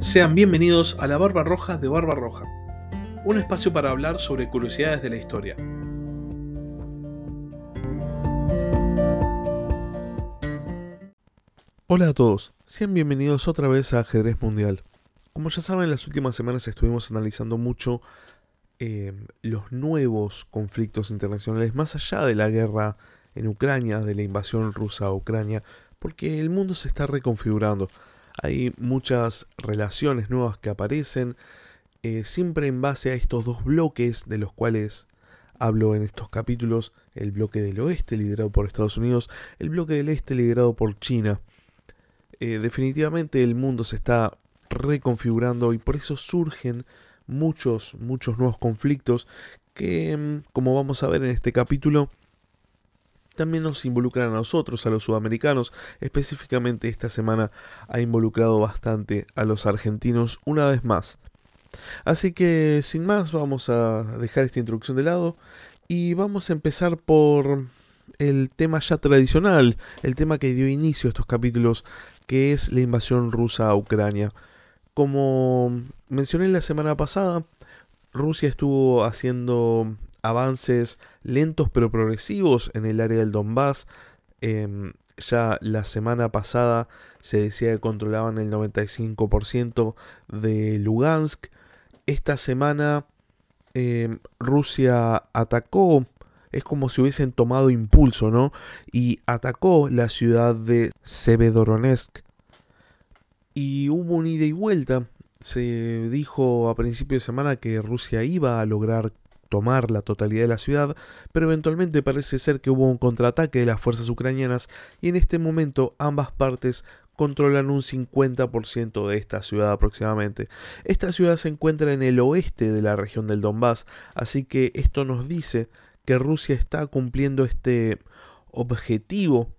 Sean bienvenidos a la Barba Roja de Barba Roja, un espacio para hablar sobre curiosidades de la historia. Hola a todos, sean bienvenidos otra vez a Ajedrez Mundial. Como ya saben, en las últimas semanas estuvimos analizando mucho eh, los nuevos conflictos internacionales más allá de la guerra en Ucrania, de la invasión rusa a Ucrania, porque el mundo se está reconfigurando. Hay muchas relaciones nuevas que aparecen, eh, siempre en base a estos dos bloques de los cuales hablo en estos capítulos, el bloque del oeste liderado por Estados Unidos, el bloque del este liderado por China. Eh, definitivamente el mundo se está reconfigurando y por eso surgen muchos, muchos nuevos conflictos que, mm, como vamos a ver en este capítulo, también nos involucran a nosotros, a los sudamericanos. Específicamente esta semana ha involucrado bastante a los argentinos una vez más. Así que sin más vamos a dejar esta introducción de lado y vamos a empezar por el tema ya tradicional, el tema que dio inicio a estos capítulos, que es la invasión rusa a Ucrania. Como mencioné la semana pasada, Rusia estuvo haciendo avances lentos pero progresivos en el área del Donbass. Em, ya la semana pasada se decía que controlaban el 95% de Lugansk. Esta semana em, Rusia atacó, es como si hubiesen tomado impulso, ¿no? Y atacó la ciudad de Severodonetsk. Y hubo un ida y vuelta. Se dijo a principio de semana que Rusia iba a lograr tomar la totalidad de la ciudad, pero eventualmente parece ser que hubo un contraataque de las fuerzas ucranianas y en este momento ambas partes controlan un 50% de esta ciudad aproximadamente. Esta ciudad se encuentra en el oeste de la región del Donbass, así que esto nos dice que Rusia está cumpliendo este objetivo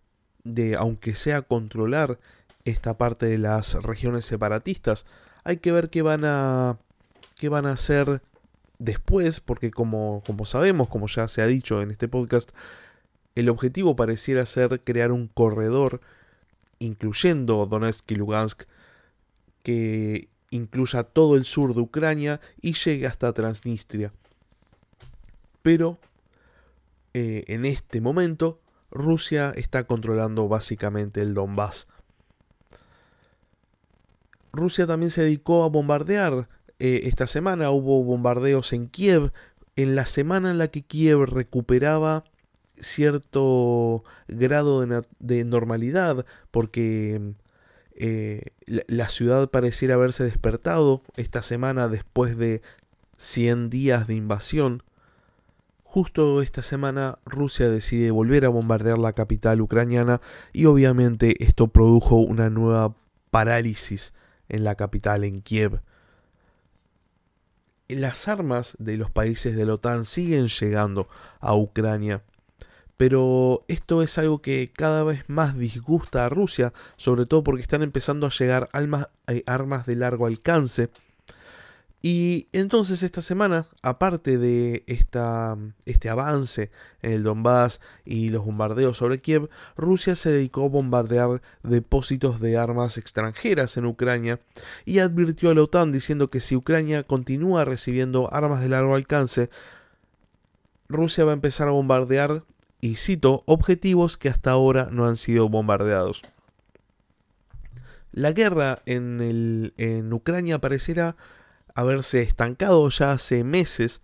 de, aunque sea controlar esta parte de las regiones separatistas, hay que ver qué van a qué van a hacer después, porque como, como sabemos, como ya se ha dicho en este podcast, el objetivo pareciera ser crear un corredor, incluyendo Donetsk y Lugansk, que incluya todo el sur de Ucrania y llegue hasta Transnistria. Pero eh, en este momento Rusia está controlando básicamente el Donbass. Rusia también se dedicó a bombardear eh, esta semana hubo bombardeos en Kiev, en la semana en la que Kiev recuperaba cierto grado de, normalidad, porque eh, la, ciudad pareciera haberse despertado esta semana después de 100 días de invasión. Justo esta semana Rusia decide volver a bombardear la capital ucraniana y obviamente esto produjo una nueva parálisis en la capital, en Kiev las armas de los países de la OTAN siguen llegando a Ucrania. Pero esto es algo que cada vez más disgusta a Rusia, sobre todo porque están empezando a llegar eh, armas de largo alcance y entonces esta semana, aparte de esta, este avance en el Donbass y los bombardeos sobre Kiev, Rusia se dedicó a bombardear depósitos de armas extranjeras en Ucrania y advirtió a la OTAN diciendo que si Ucrania continúa recibiendo armas de largo alcance, Rusia va a empezar a bombardear, y cito, objetivos que hasta ahora no han sido bombardeados. La guerra en, el, en Ucrania parecerá haberse estancado ya hace meses,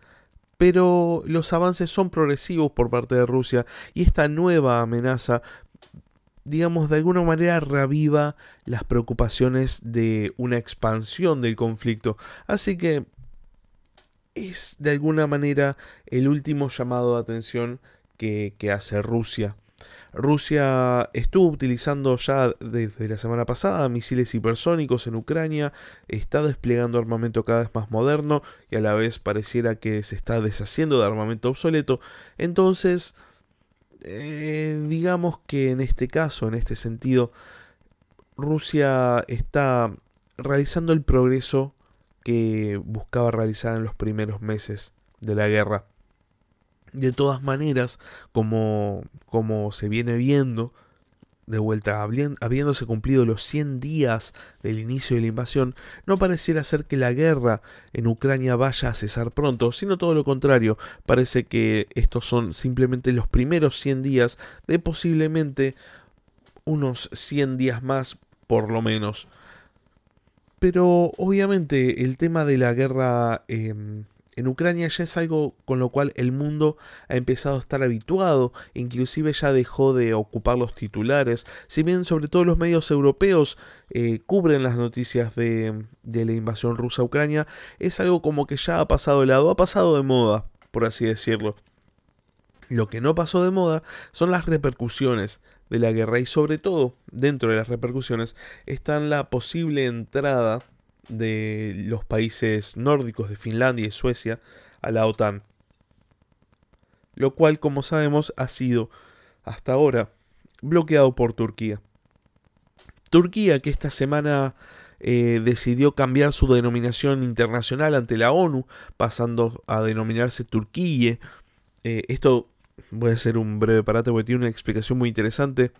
pero los avances son progresivos por parte de Rusia y esta nueva amenaza digamos, de alguna manera reviva las preocupaciones de una expansión del conflicto. Así que es de alguna manera el último llamado de atención que, que hace Rusia. Rusia estuvo utilizando ya desde la semana pasada misiles hipersónicos en Ucrania, está desplegando armamento cada vez más moderno y a la vez pareciera que se está deshaciendo de armamento obsoleto. Entonces, eh, digamos que en este caso, en este sentido, Rusia está realizando el progreso que buscaba realizar en los primeros meses de la guerra. De todas maneras, como, como se viene viendo, de vuelta, habiéndose cumplido los 100 días del inicio de la invasión, no pareciera ser que la guerra en Ucrania vaya a cesar pronto, sino todo lo contrario, parece que estos son simplemente los primeros 100 días de posiblemente unos 100 días más por lo menos. Pero obviamente el tema de la guerra em, en Ucrania ya es algo con lo cual el mundo ha empezado a estar habituado, inclusive ya dejó de ocupar los titulares, si bien sobre todo los medios europeos eh, cubren las noticias de, la invasión rusa a Ucrania, es algo como que ya ha pasado de lado, ha pasado de moda, por así decirlo. Lo que no pasó de moda son las repercusiones de la guerra y sobre todo dentro de las repercusiones está la posible entrada de los países nórdicos de Finlandia y Suecia a la OTAN. Lo cual, como sabemos, ha sido hasta ahora bloqueado por Turquía. Turquía, que esta semana eh, decidió cambiar su denominación internacional ante la ONU, pasando a denominarse Turquía. Eh, esto voy a hacer un breve parate porque tiene una explicación muy interesante.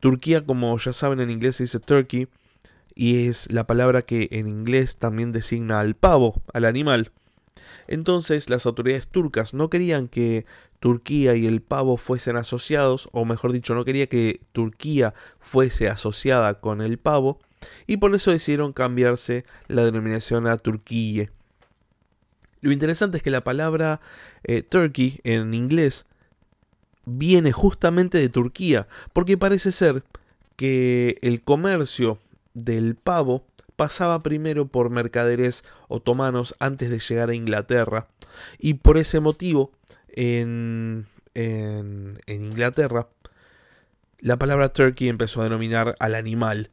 Turquía, como ya saben en inglés se dice Turkey, y es la palabra que en inglés también designa al pavo, al animal. Entonces las autoridades turcas no querían que Turquía y el pavo fuesen asociados, o mejor dicho, no quería que Turquía fuese asociada con el pavo, y por eso decidieron cambiarse la denominación a Turquía. Lo interesante es que la palabra eh, turkey en inglés viene justamente de Turquía, porque parece ser que el comercio del pavo pasaba primero por mercaderes otomanos antes de llegar a Inglaterra y por ese motivo en, en, Inglaterra la palabra turkey empezó a denominar al animal.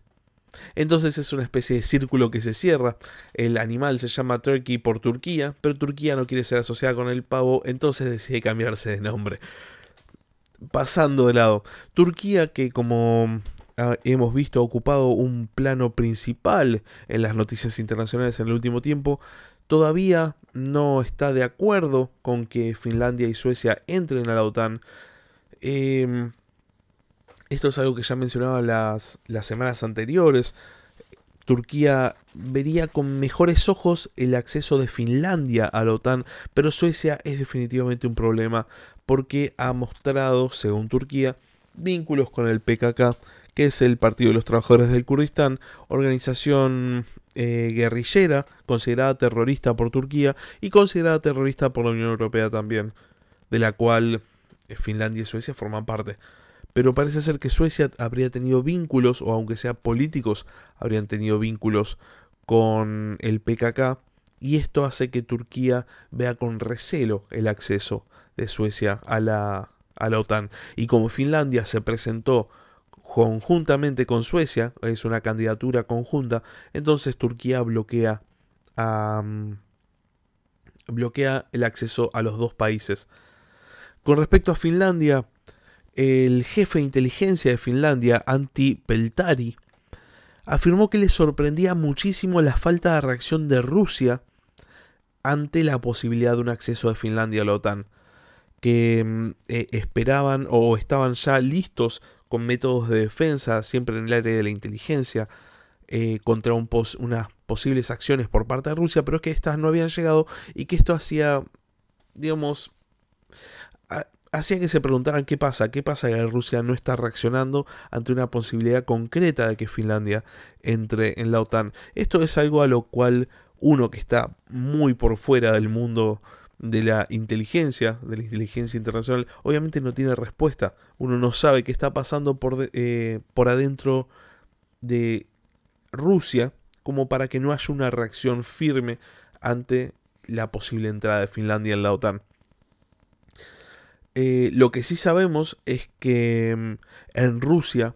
Entonces es una especie de círculo que se cierra. El animal se llama Turkey por Turquía, pero Turquía no quiere ser asociada con el pavo, entonces decide cambiarse de nombre. Pasando de lado, Turquía que como hemos visto ocupado un plano principal en las noticias internacionales en el último tiempo, todavía no está de acuerdo con que Finlandia y Suecia entren a la OTAN. Em, esto es algo que ya mencionaba las, las semanas anteriores. Turquía vería con mejores ojos el acceso de Finlandia a la OTAN, pero Suecia es definitivamente un problema porque ha mostrado, según Turquía, vínculos con el PKK que es el Partido de los Trabajadores del Kurdistán, organización eh, guerrillera considerada terrorista por Turquía y considerada terrorista por la Unión Europea también, de la cual eh, Finlandia y Suecia forman parte. Pero parece ser que Suecia habría tenido vínculos, o aunque sea políticos, habrían tenido vínculos con el PKK, y esto hace que Turquía vea con recelo el acceso de Suecia a la, a la OTAN. Y como Finlandia se presentó conjuntamente con Suecia, es una candidatura conjunta, entonces Turquía bloquea, bloquea el acceso a los dos países. Con respecto a Finlandia, el jefe de inteligencia de Finlandia, Antti Peltari, afirmó que le sorprendía muchísimo la falta de reacción de Rusia ante la posibilidad de un acceso de Finlandia a la OTAN, que mm, eh, esperaban o estaban ya listos con métodos de defensa, siempre en el área de la inteligencia, eh, contra un unas posibles acciones por parte de Rusia, pero es que estas no habían llegado y que esto hacía, digamos, hacía que se preguntaran qué pasa, qué pasa que Rusia no está reaccionando ante una posibilidad concreta de que Finlandia entre en la OTAN. Esto es algo a lo cual uno que está muy por fuera del mundo de la inteligencia, de la inteligencia internacional, obviamente no tiene respuesta. Uno no sabe qué está pasando por, eh, por adentro de Rusia como para que no haya una reacción firme ante la posible entrada de Finlandia en la OTAN. Eh, lo que sí sabemos es que mm, en Rusia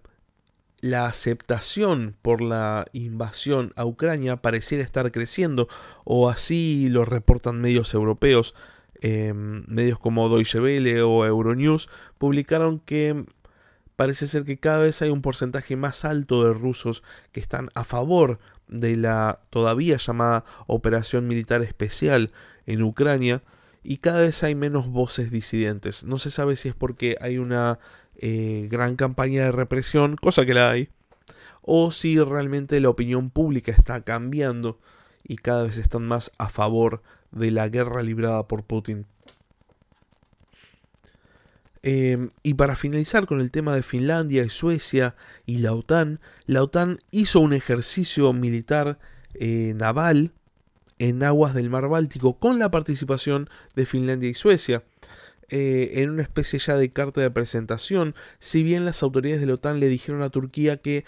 la aceptación por la invasión a Ucrania pareciera estar creciendo, o así lo reportan medios europeos. Em, medios como Deutsche Welle o Euronews publicaron que parece ser que cada vez hay un porcentaje más alto de rusos que están a favor de la todavía llamada operación militar especial en Ucrania y cada vez hay menos voces disidentes. No se sabe si es porque hay una eh, gran campaña de represión, cosa que la hay, o si realmente la opinión pública está cambiando y cada vez están más a favor de la guerra librada por Putin. Em, y para finalizar con el tema de Finlandia y Suecia y la OTAN, la OTAN hizo un ejercicio militar eh, naval en aguas del mar Báltico con la participación de Finlandia y Suecia. Eh, en una especie ya de carta de presentación, si bien las autoridades de la OTAN le dijeron a Turquía que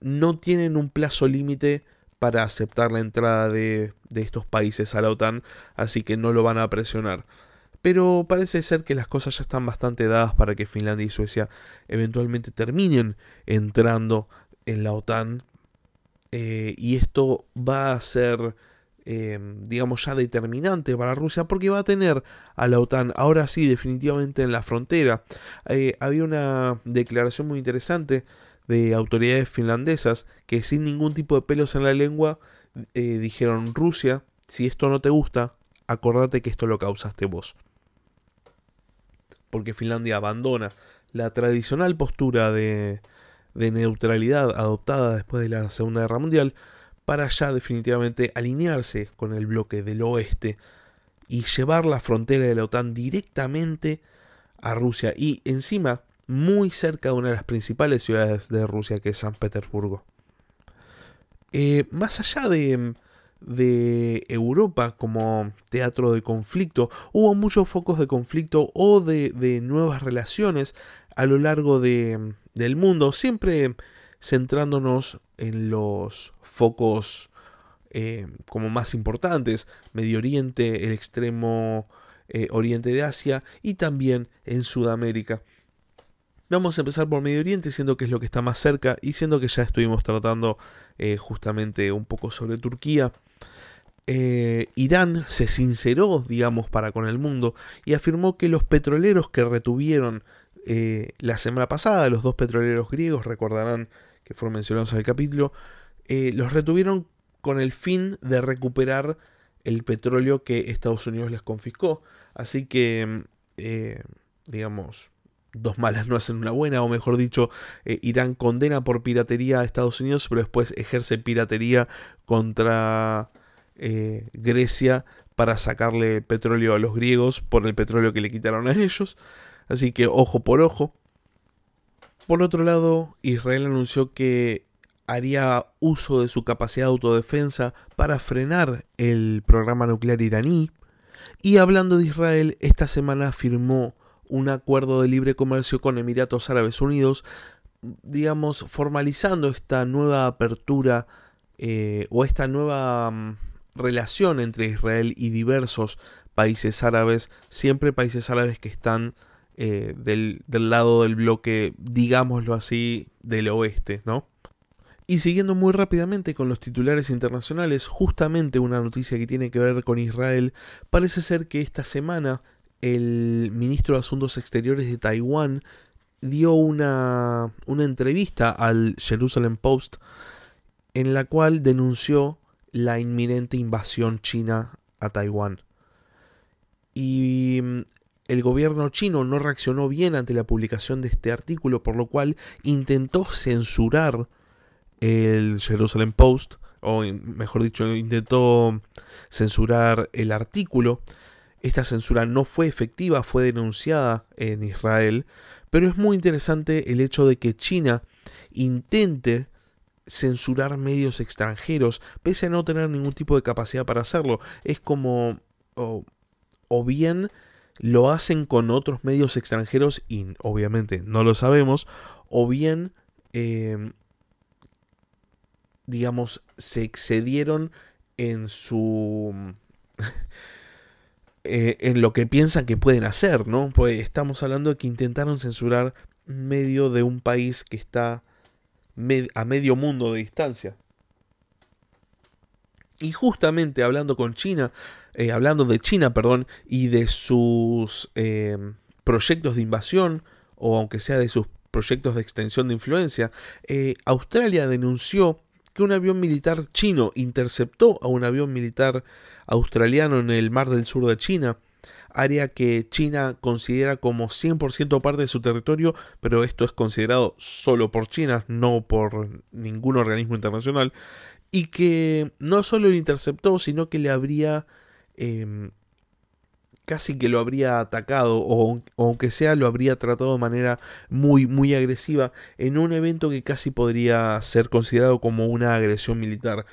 no tienen un plazo límite para aceptar la entrada de, estos países a la OTAN, así que no lo van a presionar pero parece ser que las cosas ya están bastante dadas para que Finlandia y Suecia eventualmente terminen entrando en la OTAN. Eh, y esto va a ser, eh, digamos, ya determinante para Rusia porque va a tener a la OTAN ahora sí definitivamente en la frontera. Eh, había una declaración muy interesante de autoridades finlandesas que sin ningún tipo de pelos en la lengua dijeron Rusia, si esto no te gusta, acordate que esto lo causaste vos porque Finlandia abandona la tradicional postura de, neutralidad adoptada después de la Segunda Guerra Mundial para ya definitivamente alinearse con el bloque del oeste y llevar la frontera de la OTAN directamente a Rusia y encima muy cerca de una de las principales ciudades de Rusia que es San Petersburgo. Eh, más allá de, de Europa como teatro de conflicto. Hubo muchos focos de conflicto o de, nuevas relaciones a lo largo de, del mundo, siempre centrándonos en los focos eh, como más importantes, Medio Oriente, el extremo eh, oriente de Asia y también en Sudamérica. Vamos a empezar por Medio Oriente, siendo que es lo que está más cerca y siendo que ya estuvimos tratando eh, justamente un poco sobre Turquía. Irán se sinceró, digamos, para con el mundo y afirmó que los petroleros que retuvieron la semana pasada, los dos petroleros griegos, recordarán que fueron mencionados en el capítulo, eh, los retuvieron con el fin de recuperar el petróleo que Estados Unidos les confiscó. Así que, digamos, dos malas no hacen una buena, o mejor dicho, Irán condena por piratería a Estados Unidos, pero después ejerce piratería contra eh, Grecia para sacarle petróleo a los griegos por el petróleo que le quitaron a ellos. Así que ojo por ojo. Por otro lado, Israel anunció que haría uso de su capacidad de autodefensa para frenar el programa nuclear iraní. Y hablando de Israel, esta semana firmó un acuerdo de libre comercio con Emiratos Árabes Unidos, digamos, formalizando esta nueva apertura eh, o esta nueva mm, relación entre Israel y diversos países árabes, siempre países árabes que están eh, del, del, lado del bloque, digámoslo así, del oeste, ¿no? Y siguiendo muy rápidamente con los titulares internacionales, justamente una noticia que tiene que ver con Israel, parece ser que esta semana el ministro de Asuntos Exteriores de Taiwán dio una, una entrevista al Jerusalem Post en la cual denunció la inminente invasión china a Taiwán. Y mm, el gobierno chino no reaccionó bien ante la publicación de este artículo, por lo cual intentó censurar el Jerusalem Post, o mejor dicho, intentó censurar el artículo. Esta censura no fue efectiva, fue denunciada en Israel, pero es muy interesante el hecho de que China intente censurar medios extranjeros, pese a no tener ningún tipo de capacidad para hacerlo. Es como... o, bien lo hacen con otros medios extranjeros y obviamente no lo sabemos, o bien, em, digamos, se excedieron en su... Eh, en lo que piensan que pueden hacer, ¿no? Pues estamos hablando de que intentaron censurar medio de un país que está a medio mundo de distancia. Y justamente hablando con China, eh, hablando de China, perdón, y de sus eh, proyectos de invasión, o aunque sea de sus proyectos de extensión de influencia, eh, Australia denunció que un avión militar chino interceptó a un avión militar australiano en el mar del sur de China. área que China considera como 100% parte de su territorio, pero esto es considerado solo por China, no por ningún organismo internacional, y que no solo lo interceptó, sino que le habría... Em, casi que lo habría atacado o, aunque sea lo habría tratado de manera muy muy agresiva en un evento que casi podría ser considerado como una agresión militar.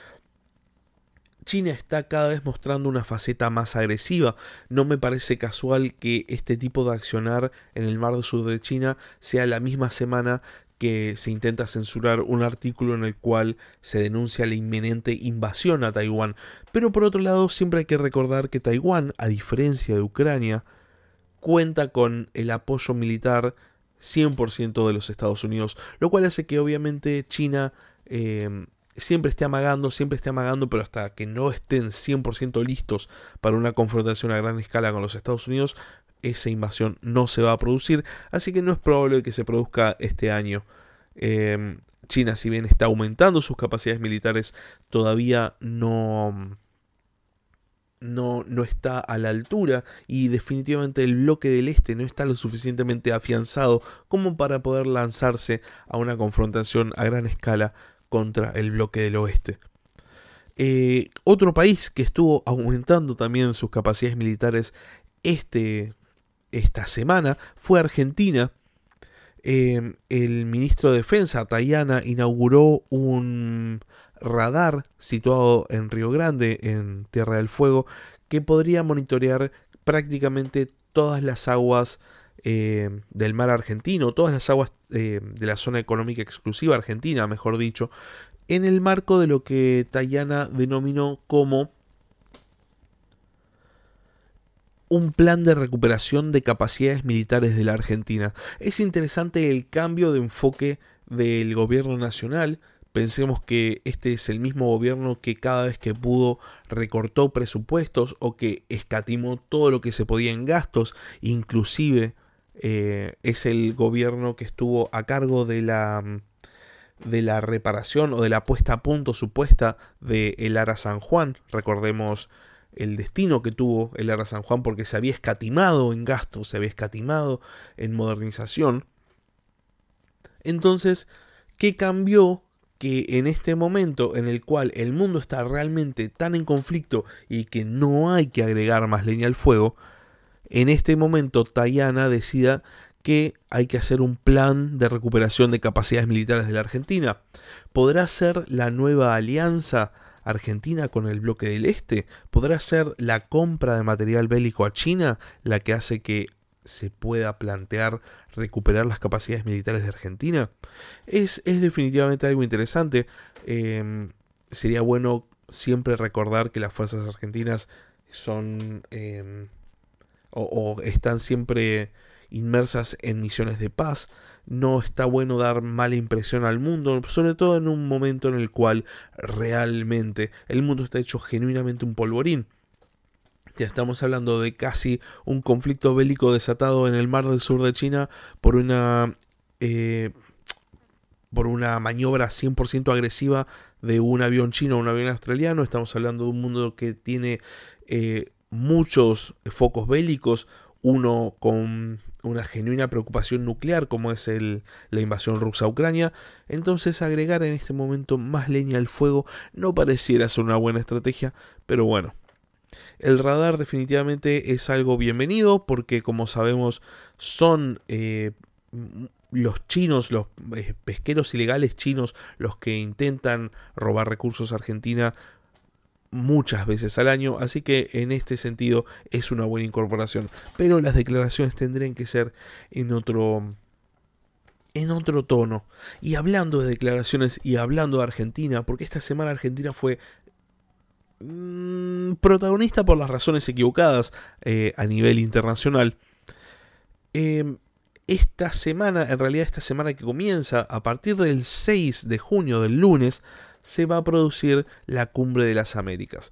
China está cada vez mostrando una faceta más agresiva. No me parece casual que este tipo de accionar en el mar del sur de China sea la misma semana que se intenta censurar un artículo en el cual se denuncia la inminente invasión a Taiwán. Pero por otro lado, siempre hay que recordar que Taiwán, a diferencia de Ucrania, cuenta con el apoyo militar 100% de los Estados Unidos, lo cual hace que obviamente China eh, siempre esté amagando, siempre esté amagando, pero hasta que no estén 100% listos para una confrontación a gran escala con los Estados Unidos, esa invasión no se va a producir, así que no es probable que se produzca este año. Em, China, si bien está aumentando sus capacidades militares, todavía no, no, no, está a la altura y definitivamente el bloque del este no está lo suficientemente afianzado como para poder lanzarse a una confrontación a gran escala contra el bloque del oeste. Eh, otro país que estuvo aumentando también sus capacidades militares este esta semana fue Argentina. Em, el ministro de Defensa, Tayana, inauguró un radar situado en Río Grande, en Tierra del Fuego, que podría monitorear prácticamente todas las aguas em, del mar argentino, todas las aguas em, de la zona económica exclusiva argentina, mejor dicho, en el marco de lo que Tayana denominó como un plan de recuperación de capacidades militares de la Argentina. Es interesante el cambio de enfoque del gobierno nacional. Pensemos que este es el mismo gobierno que cada vez que pudo recortó presupuestos o que escatimó todo lo que se podía en gastos. Inclusive eh, es el gobierno que estuvo a cargo de la de la reparación o de la puesta a punto supuesta de Ara San Juan. Recordemos el destino que tuvo el Ara San Juan porque se había escatimado en gastos, se había escatimado en modernización. Entonces, ¿qué cambió? Que en este momento en el cual el mundo está realmente tan en conflicto y que no hay que agregar más leña al fuego, en este momento Tayana decida que hay que hacer un plan de recuperación de capacidades militares de la Argentina. ¿Podrá ser la nueva alianza Argentina con el bloque del Este? ¿Podrá ser la compra de material bélico a China la que hace que se pueda plantear recuperar las capacidades militares de Argentina? Es, es definitivamente algo interesante. Em, sería bueno siempre recordar que las fuerzas argentinas son em, o están siempre inmersas en misiones de paz no está bueno dar mala impresión al mundo, sobre todo en un momento en el cual realmente el mundo está hecho genuinamente un polvorín. Ya estamos hablando de casi un conflicto bélico desatado en el mar del sur de China por una eh, por una maniobra 100% agresiva de un avión chino o un avión australiano. Estamos hablando de un mundo que tiene eh, muchos focos bélicos, uno con una genuina preocupación nuclear como es el, la invasión rusa a Ucrania, entonces agregar en este momento más leña al fuego no pareciera ser una buena estrategia, pero bueno. El radar definitivamente es algo bienvenido porque como sabemos son eh, los chinos, los eh, pesqueros ilegales chinos los que intentan robar recursos a Argentina muchas veces al año, así que en este sentido es una buena incorporación. Pero las declaraciones tendrían que ser en otro en otro tono. Y hablando de declaraciones y hablando de Argentina, porque esta semana Argentina fue mm, protagonista por las razones equivocadas eh, a nivel internacional. Em, esta semana, en realidad esta semana que comienza, a partir del 6 de junio, del lunes, se va a producir la Cumbre de las Américas.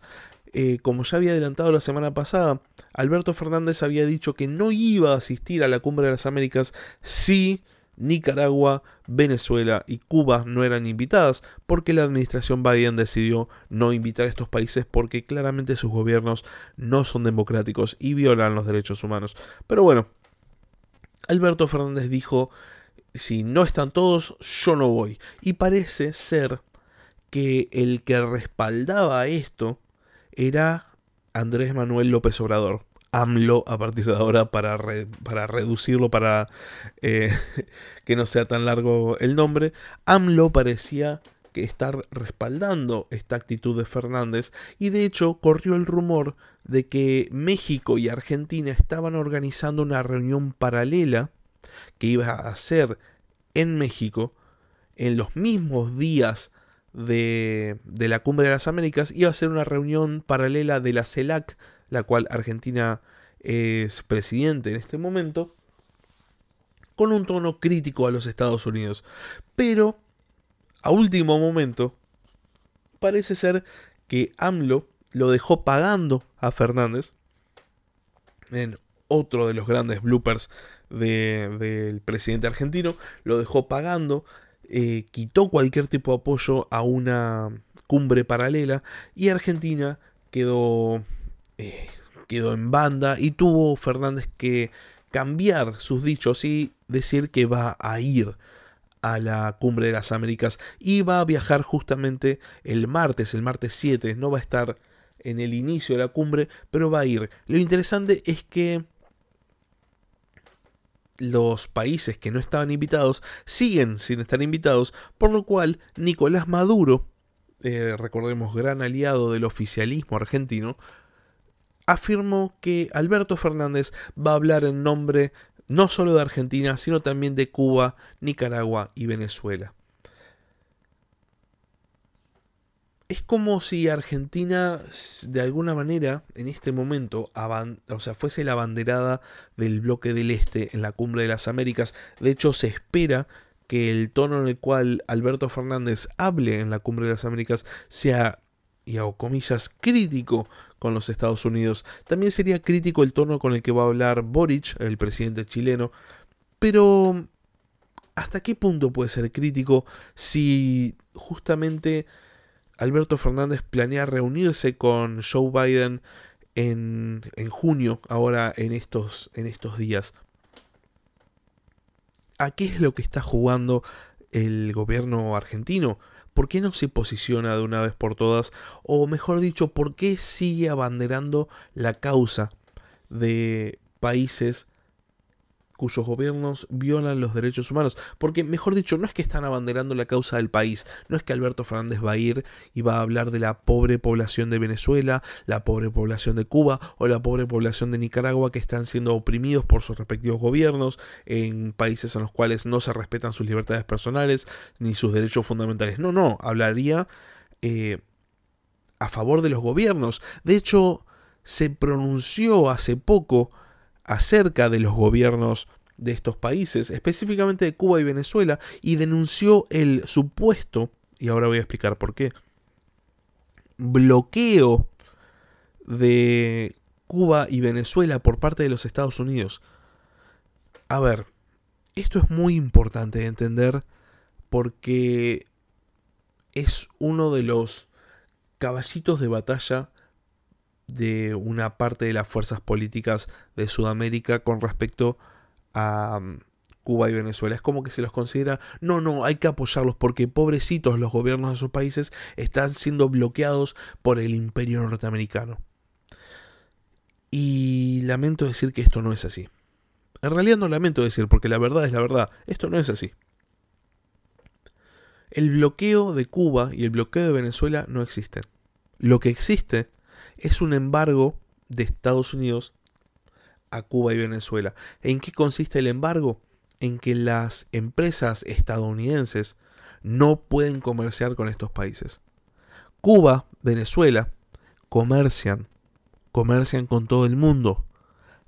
Eh, como ya había adelantado la semana pasada, Alberto Fernández había dicho que no iba a asistir a la Cumbre de las Américas si Nicaragua, Venezuela y Cuba no eran invitadas porque la administración Biden decidió no invitar a estos países porque claramente sus gobiernos no son democráticos y violan los derechos humanos. Pero bueno, Alberto Fernández dijo, si no están todos, yo no voy. Y parece ser que el que respaldaba esto era Andrés Manuel López Obrador. AMLO a partir de ahora para, para reducirlo, para eh, que no sea tan largo el nombre. AMLO parecía que estar respaldando esta actitud de Fernández y de hecho corrió el rumor de que México y Argentina estaban organizando una reunión paralela que iba a hacer en México en los mismos días de, de la Cumbre de las Américas, iba a ser una reunión paralela de la CELAC la cual Argentina es presidente en este momento, con un tono crítico a los Estados Unidos. Pero, a último momento, parece ser que AMLO lo dejó pagando a Fernández en otro de los grandes bloopers del presidente argentino, lo dejó pagando, eh, quitó cualquier tipo de apoyo a una cumbre paralela y Argentina quedó eh, quedó en banda y tuvo Fernández que cambiar sus dichos y decir que va a ir a la cumbre de las Américas y va a viajar justamente el martes, el martes 7, no va a estar en el inicio de la cumbre, pero va a ir. Lo interesante es que los países que no estaban invitados siguen sin estar invitados, por lo cual Nicolás Maduro, eh, recordemos gran aliado del oficialismo argentino, afirmó que Alberto Fernández va a hablar en nombre no solo de Argentina, sino también de Cuba, Nicaragua y Venezuela. Es como si Argentina, de alguna manera, en este momento, o sea, fuese la banderada del bloque del Este en la cumbre de las Américas. De hecho, se espera que el tono en el cual Alberto Fernández hable en la cumbre de las Américas sea, y hago comillas, crítico con los Estados Unidos. También sería crítico el tono con el que va a hablar Boric, el presidente chileno. Pero, ¿hasta qué punto puede ser crítico si justamente Alberto Fernández planea reunirse con Joe Biden en, en junio, ahora en estos, en estos días? ¿A qué es lo que está jugando el gobierno argentino? ¿Por qué no se posiciona de una vez por todas? O mejor dicho, ¿por qué sigue abanderando la causa de países cuyos gobiernos violan los derechos humanos. Porque, mejor dicho, no es que están abanderando la causa del país, no es que Alberto Fernández va a ir y va a hablar de la pobre población de Venezuela, la pobre población de Cuba o la pobre población de Nicaragua que están siendo oprimidos por sus respectivos gobiernos en países en los cuales no se respetan sus libertades personales ni sus derechos fundamentales. No, no, hablaría eh, a favor de los gobiernos. De hecho, se pronunció hace poco acerca de los gobiernos de estos países, específicamente de Cuba y Venezuela, y denunció el supuesto, y ahora voy a explicar por qué, bloqueo de Cuba y Venezuela por parte de los Estados Unidos. A ver, esto es muy importante de entender porque es uno de los caballitos de batalla de una parte de las fuerzas políticas de Sudamérica con respecto a mm, Cuba y Venezuela. Es como que se los considera, no, no, hay que apoyarlos porque pobrecitos los gobiernos de esos países están siendo bloqueados por el imperio norteamericano. Y lamento decir que esto no es así. En realidad no lamento decir, porque la verdad es la verdad, esto no es así. El bloqueo de Cuba y el bloqueo de Venezuela no existen. Lo que existe es un embargo de Estados Unidos a Cuba y Venezuela. ¿En qué consiste el embargo? En que las empresas estadounidenses no pueden comerciar con estos países. Cuba, Venezuela, comercian, comercian con todo el mundo,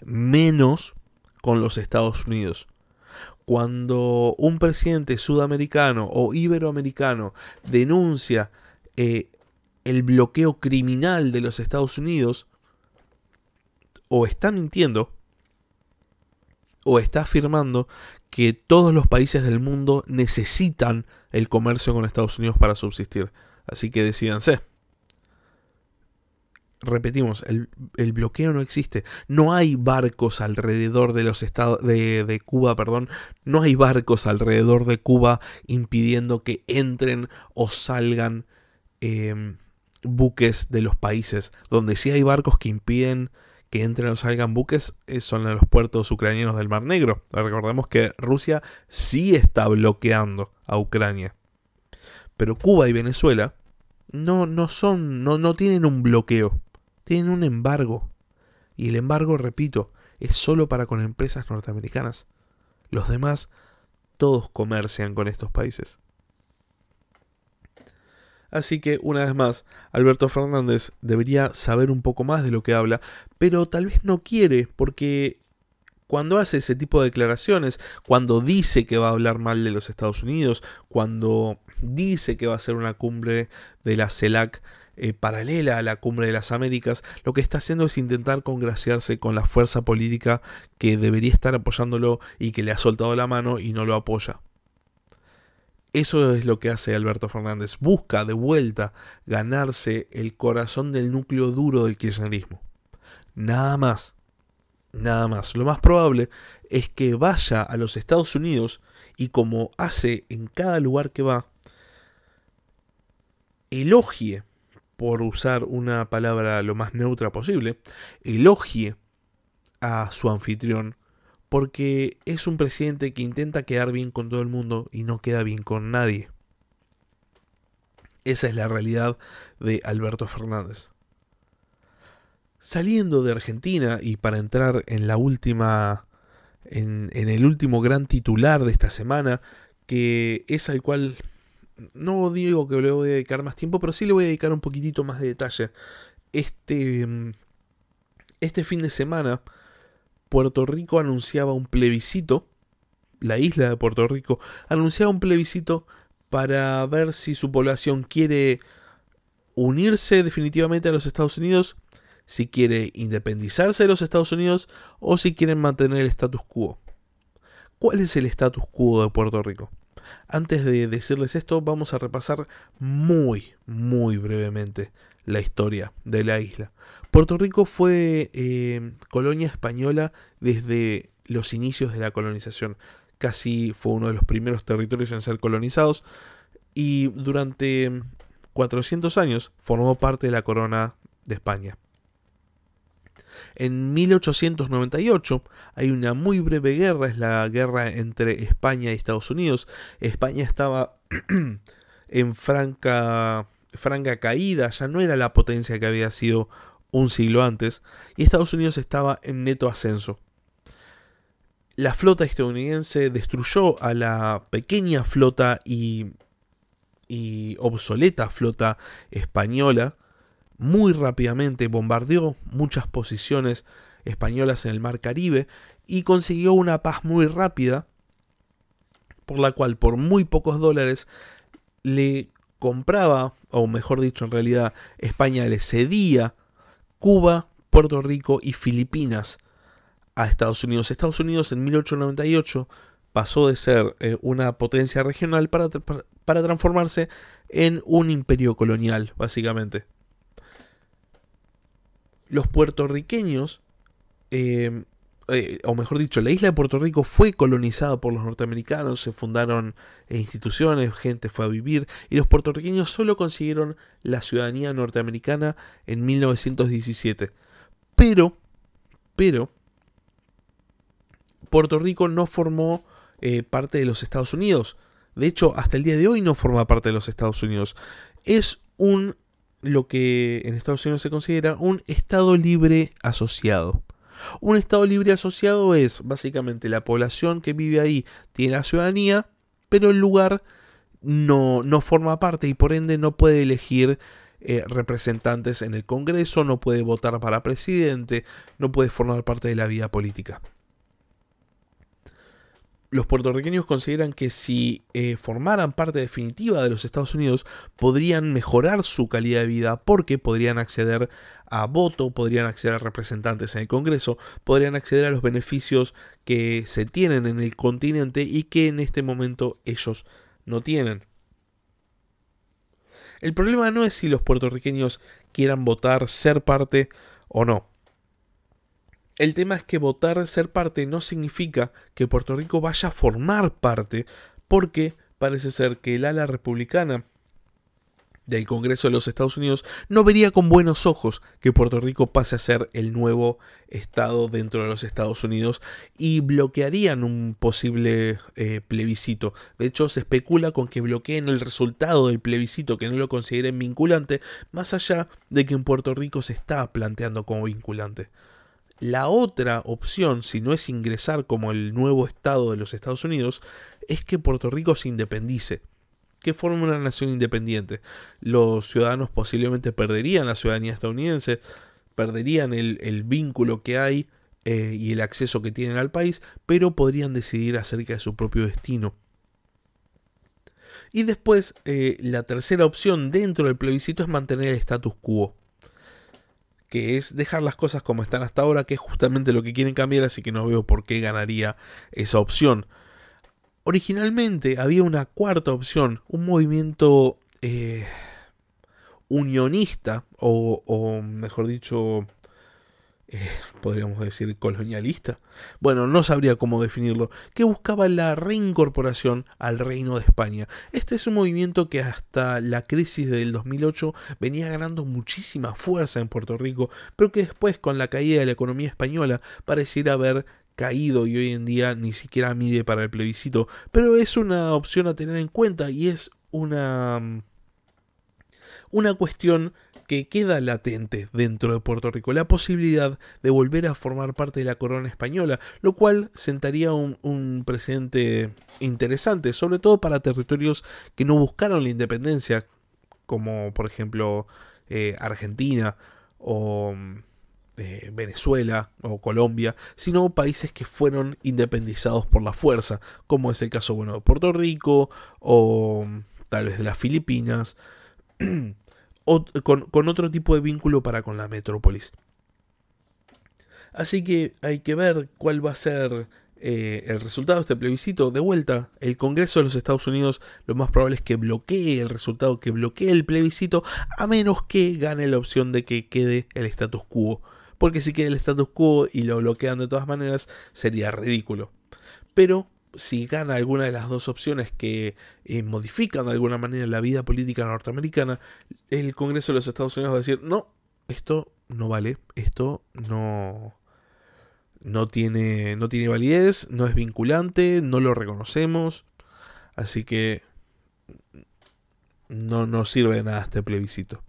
menos con los Estados Unidos. Cuando un presidente sudamericano o iberoamericano denuncia eh, el bloqueo criminal de los Estados Unidos, o está mintiendo, o está afirmando que todos los países del mundo necesitan el comercio con Estados Unidos para subsistir. Así que decídanse. Repetimos, el, bloqueo no existe. No hay barcos alrededor de los estados de, Cuba, perdón. No hay barcos alrededor de Cuba impidiendo que entren o salgan em, buques de los países. Donde sí hay barcos que impiden que entren o salgan buques eh, son en los puertos ucranianos del Mar Negro. Recordemos que Rusia sí está bloqueando a Ucrania. Pero Cuba y Venezuela no, no son, no, no tienen un bloqueo, tienen un embargo. Y el embargo, repito, es solo para con empresas norteamericanas. Los demás, todos comercian con estos países. Así que, una vez más, Alberto Fernández debería saber un poco más de lo que habla, pero tal vez no quiere, porque cuando hace ese tipo de declaraciones, cuando dice que va a hablar mal de los Estados Unidos, cuando dice que va a ser una cumbre de la CELAC eh, paralela a la cumbre de las Américas, lo que está haciendo es intentar congraciarse con la fuerza política que debería estar apoyándolo y que le ha soltado la mano y no lo apoya. Eso es lo que hace Alberto Fernández. Busca de vuelta ganarse el corazón del núcleo duro del kirchnerismo. Nada más. Nada más. Lo más probable es que vaya a los Estados Unidos y como hace en cada lugar que va, elogie, por usar una palabra lo más neutra posible, elogie a su anfitrión porque es un presidente que intenta quedar bien con todo el mundo y no queda bien con nadie. Esa es la realidad de Alberto Fernández. Saliendo de Argentina y para entrar en la última en, el último gran titular de esta semana, que es al cual no digo que le voy a dedicar más tiempo, pero sí le voy a dedicar un poquitito más de detalle. Este, este fin de semana Puerto Rico anunciaba un plebiscito, la isla de Puerto Rico anunciaba un plebiscito para ver si su población quiere unirse definitivamente a los Estados Unidos, si quiere independizarse de los Estados Unidos o si quieren mantener el status quo. ¿Cuál es el status quo de Puerto Rico? Antes de decirles esto, vamos a repasar muy, muy brevemente la historia de la isla. Puerto Rico fue eh, colonia española desde los inicios de la colonización. Casi fue uno de los primeros territorios en ser colonizados y durante 400 años formó parte de la corona de España. En 1898 hay una muy breve guerra, es la guerra entre España y Estados Unidos. España estaba en franca franca caída, ya no era la potencia que había sido un siglo antes, y Estados Unidos estaba en neto ascenso. La flota estadounidense destruyó a la pequeña flota y, y obsoleta flota española muy rápidamente, bombardeó muchas posiciones españolas en el mar Caribe y consiguió una paz muy rápida por la cual por muy pocos dólares le compraba, o mejor dicho, en realidad España le cedía Cuba, Puerto Rico y Filipinas a Estados Unidos. Estados Unidos en 1898 pasó de ser eh, una potencia regional para, para transformarse en un imperio colonial, básicamente. Los puertorriqueños eh, eh, o mejor dicho, la isla de Puerto Rico fue colonizada por los norteamericanos, se fundaron eh, instituciones, gente fue a vivir y los puertorriqueños solo consiguieron la ciudadanía norteamericana en 1917. Pero, pero, Puerto Rico no formó eh, parte de los Estados Unidos. De hecho, hasta el día de hoy no forma parte de los Estados Unidos. Es un, lo que en Estados Unidos se considera un Estado libre asociado. Un Estado libre asociado es básicamente la población que vive ahí tiene la ciudadanía, pero el lugar no, no forma parte y por ende no puede elegir eh, representantes en el Congreso, no puede votar para presidente, no puede formar parte de la vida política. Los puertorriqueños consideran que si eh, formaran parte definitiva de los Estados Unidos podrían mejorar su calidad de vida porque podrían acceder a voto, podrían acceder a representantes en el Congreso, podrían acceder a los beneficios que se tienen en el continente y que en este momento ellos no tienen. El problema no es si los puertorriqueños quieran votar, ser parte o no. El tema es que votar ser parte no significa que Puerto Rico vaya a formar parte, porque parece ser que el ala republicana del Congreso de los Estados Unidos no vería con buenos ojos que Puerto Rico pase a ser el nuevo Estado dentro de los Estados Unidos y bloquearían un posible eh, plebiscito. De hecho, se especula con que bloqueen el resultado del plebiscito, que no lo consideren vinculante, más allá de que en Puerto Rico se está planteando como vinculante. La otra opción, si no es ingresar como el nuevo Estado de los Estados Unidos, es que Puerto Rico se independice, que forme una nación independiente. Los ciudadanos posiblemente perderían la ciudadanía estadounidense, perderían el, vínculo que hay eh, y el acceso que tienen al país, pero podrían decidir acerca de su propio destino. Y después, eh, la tercera opción dentro del plebiscito es mantener el status quo que es dejar las cosas como están hasta ahora, que es justamente lo que quieren cambiar, así que no veo por qué ganaría esa opción. Originalmente había una cuarta opción, un movimiento eh, unionista, o, o mejor dicho, eh, podríamos decir colonialista, bueno, no sabría cómo definirlo, que buscaba la reincorporación al reino de España. Este es un movimiento que hasta la crisis del 2008 venía ganando muchísima fuerza en Puerto Rico, pero que después con la caída de la economía española pareciera haber caído y hoy en día ni siquiera mide para el plebiscito, pero es una opción a tener en cuenta y es una una cuestión que queda latente dentro de Puerto Rico, la posibilidad de volver a formar parte de la corona española, lo cual sentaría un, precedente interesante, sobre todo para territorios que no buscaron la independencia, como por ejemplo eh, Argentina o eh, Venezuela o Colombia, sino países que fueron independizados por la fuerza, como es el caso bueno, de Puerto Rico o tal vez de las Filipinas. con, otro tipo de vínculo para con la metrópolis. Así que hay que ver cuál va a ser eh, el resultado de este plebiscito. De vuelta, el Congreso de los Estados Unidos lo más probable es que bloquee el resultado, que bloquee el plebiscito, a menos que gane la opción de que quede el status quo. Porque si queda el status quo y lo bloquean de todas maneras, sería ridículo. Pero si gana alguna de las dos opciones que eh, modifican de alguna manera la vida política norteamericana, el Congreso de los Estados Unidos va a decir, no, esto no vale, esto no, no, tiene, no tiene validez, no es vinculante, no lo reconocemos, así que no nos sirve de nada este plebiscito.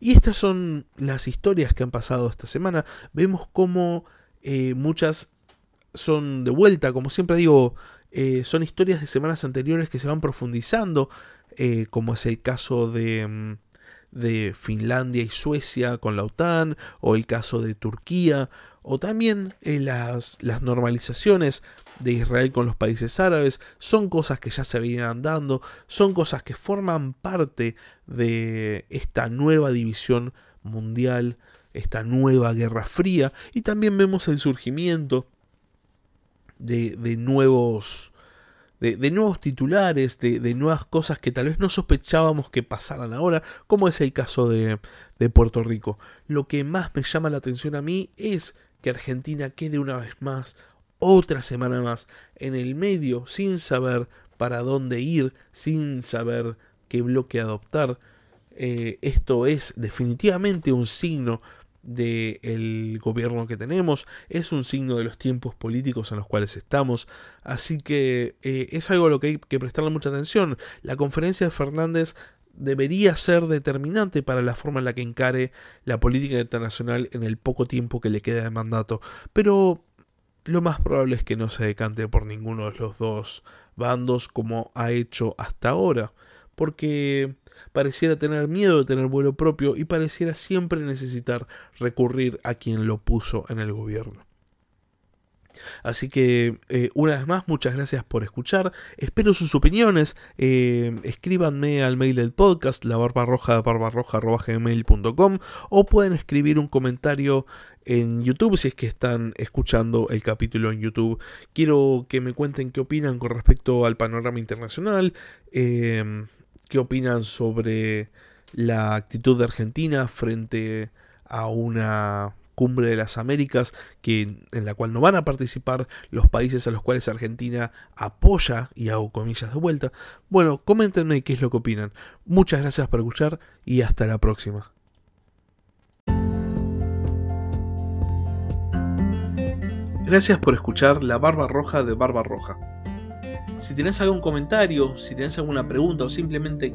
Y estas son las historias que han pasado esta semana. Vemos cómo eh, muchas son de vuelta, como siempre digo, eh, son historias de semanas anteriores que se van profundizando, eh, como es el caso de, mm, de Finlandia y Suecia con la OTAN, o el caso de Turquía, o también eh, las, las normalizaciones de Israel con los países árabes, son cosas que ya se vienen dando, son cosas que forman parte de esta nueva división mundial, esta nueva guerra fría, y también vemos el surgimiento de, nuevos, de, nuevos titulares, de, nuevas cosas que tal vez no sospechábamos que pasaran ahora, como es el caso de, de Puerto Rico. Lo que más me llama la atención a mí es que Argentina quede una vez más, otra semana más, en el medio, sin saber para dónde ir, sin saber qué bloque adoptar. Eh, esto es definitivamente un signo del gobierno que tenemos, es un signo de los tiempos políticos en los cuales estamos, así que eh, es algo a lo que hay que prestarle mucha atención. La conferencia de Fernández debería ser determinante para la forma en la que encare la política internacional en el poco tiempo que le queda de mandato, pero lo más probable es que no se decante por ninguno de los dos bandos como ha hecho hasta ahora, porque pareciera tener miedo de tener vuelo propio y pareciera siempre necesitar recurrir a quien lo puso en el gobierno. Así que eh, una vez más, muchas gracias por escuchar. Espero sus opiniones. Eh, escríbanme al mail del podcast, la barbarroja, gmail.com o pueden escribir un comentario en YouTube si es que están escuchando el capítulo en YouTube. Quiero que me cuenten qué opinan con respecto al panorama internacional, eh, qué opinan sobre la actitud de Argentina frente a una cumbre de las Américas, que, en la cual no van a participar los países a los cuales Argentina apoya, y hago comillas de vuelta. Bueno, coméntenme qué es lo que opinan. Muchas gracias por escuchar y hasta la próxima. Gracias por escuchar La Barba Roja de Barba Roja. Si tenés algún comentario, si tenés alguna pregunta o simplemente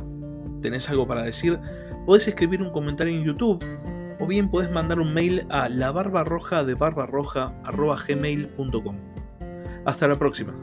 tenés algo para decir, podés escribir un comentario en YouTube o bien podés mandar un mail a la barbarroja de barbarroja.gmail.com. Hasta la próxima.